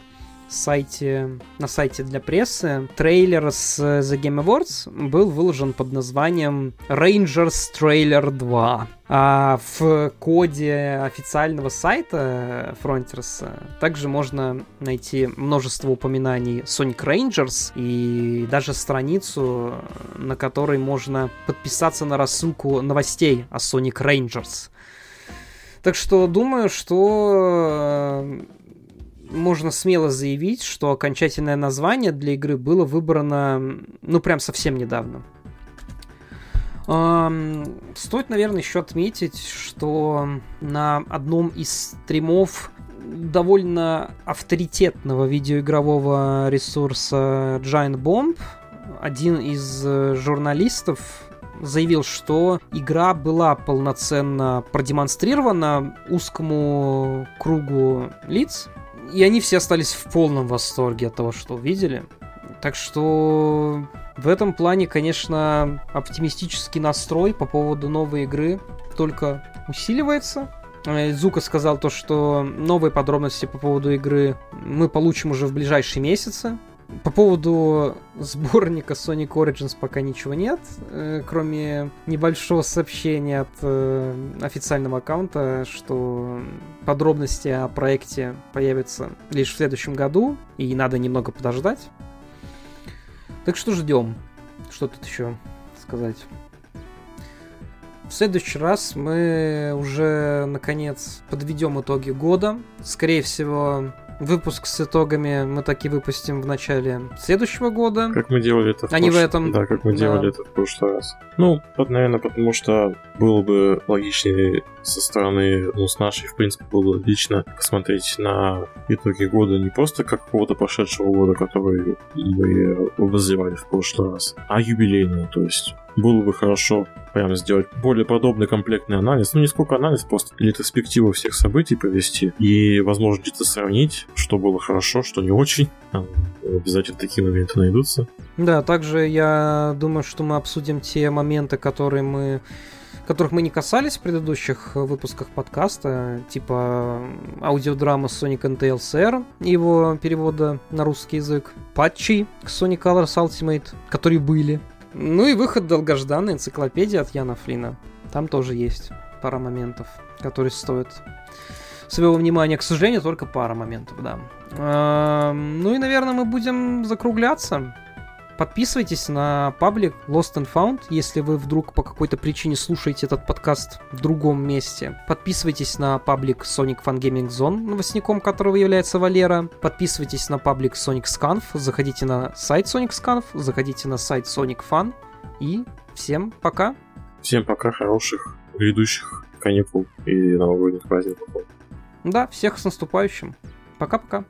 сайте, на сайте для прессы трейлер с The Game Awards был выложен под названием Rangers Trailer 2. А в коде официального сайта Frontiers также можно найти множество упоминаний Sonic Rangers и даже страницу, на которой можно подписаться на рассылку новостей о Sonic Rangers. Так что думаю, что э, можно смело заявить, что окончательное название для игры было выбрано, ну, прям совсем недавно. Стоит, наверное, еще отметить, что на одном из стримов довольно авторитетного видеоигрового ресурса Giant Bomb один из э, журналистов заявил, что игра была полноценно продемонстрирована узкому кругу лиц, и они все остались в полном восторге от того, что увидели. Так что в этом плане, конечно, оптимистический настрой по поводу новой игры только усиливается. Э, Зука сказал то, что новые подробности по поводу игры мы получим уже в ближайшие месяцы. По поводу сборника Sonic Origins пока ничего нет, э, кроме небольшого сообщения от э, официального аккаунта, что подробности о проекте появятся лишь в следующем году, и надо немного подождать. Так что ждем. Что тут еще сказать? В следующий раз мы уже, наконец, подведем итоги года. Скорее всего, Выпуск с итогами мы таки выпустим в начале следующего года. Как мы делали это в А не в этом. Да, как мы Да. делали это в прошлый раз. Ну, наверное, потому что было бы логичнее со стороны, ну, с нашей, в принципе, было бы логично посмотреть на итоги года не просто как какого-то прошедшего года, который мы обозревали в прошлый раз, а юбилейного, то есть было бы хорошо прям сделать более подробный комплектный анализ. Ну, не сколько анализ, просто ретроспективу всех событий провести и, возможно, где-то сравнить, что было хорошо, что не очень. Там обязательно такие моменты найдутся. Да, также я думаю, что мы обсудим те моменты, которые мы которых мы не касались в предыдущих выпусках подкаста, типа аудиодрама Sonic and Tails R, его перевода на русский язык, патчи к Sonic Colors Ultimate, которые были, ну и выход долгожданной энциклопедии от Яна Флина. Там тоже есть пара моментов, которые стоят своего внимания. К сожалению, только пара моментов, да. Ну и, наверное, мы будем закругляться. Подписывайтесь на паблик Lost and Found, если вы вдруг по какой-то причине слушаете этот подкаст в другом месте. Подписывайтесь на паблик Sonic Fun Gaming Zone, новостником которого является Валера. Подписывайтесь на паблик Sonic Scanf, заходите на сайт Sonic Scanf, заходите на сайт Sonic Fun. И всем пока! Всем пока, хороших грядущих каникул и новогодних праздников. Да, всех с наступающим. Пока-пока.